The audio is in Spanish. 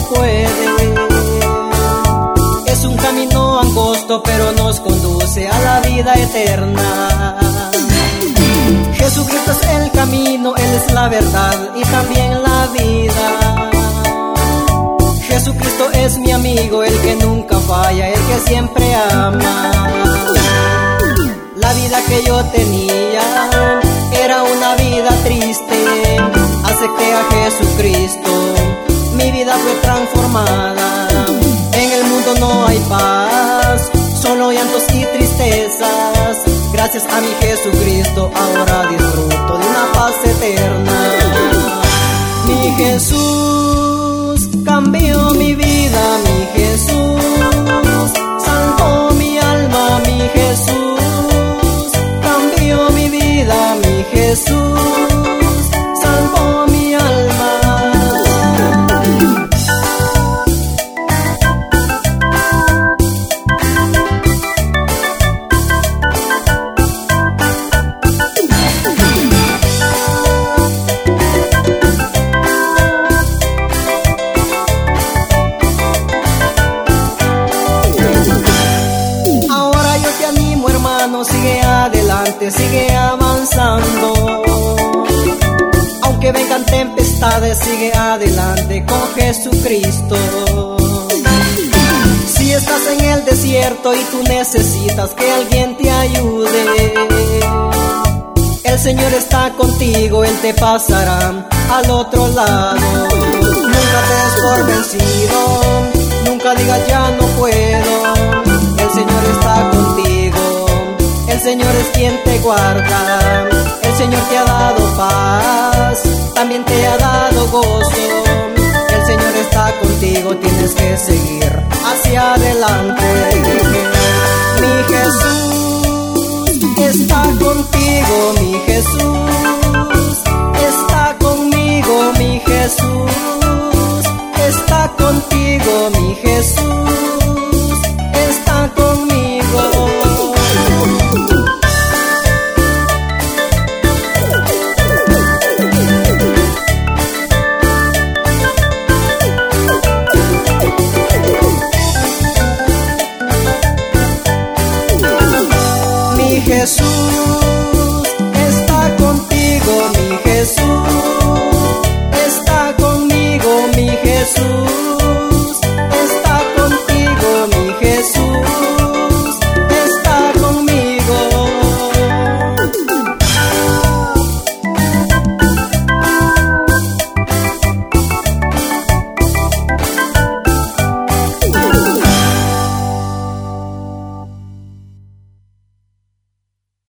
puede. Es un camino angosto, pero nos conduce a la vida eterna. Jesucristo es el camino, Él es la verdad y también la vida. Jesucristo es mi amigo, el que nunca falla, el que siempre ama. La vida que yo tenía era una vida triste, acepté a Jesucristo, mi vida fue transformada. En el mundo no hay paz, solo llantos y tristezas. Gracias a mi Jesucristo ahora disfruto de una paz eterna. Mi Jesús cambió mi vida, mi Jesús salvó mi alma, mi Jesús cambió mi vida, mi Jesús hermano, sigue adelante, sigue avanzando. Aunque vengan tempestades, sigue adelante con Jesucristo. Si estás en el desierto y tú necesitas que alguien te ayude, el Señor está contigo, Él te pasará al otro lado. Nunca te des por vencido, nunca digas ya no puedo. Quien te guarda. El Señor te ha dado paz, también te ha dado gozo. El Señor está contigo, tienes que seguir hacia adelante. Mi Jesús está contigo, mi Jesús está conmigo, mi Jesús está contigo, mi Jesús Jesús está contigo, mi Jesús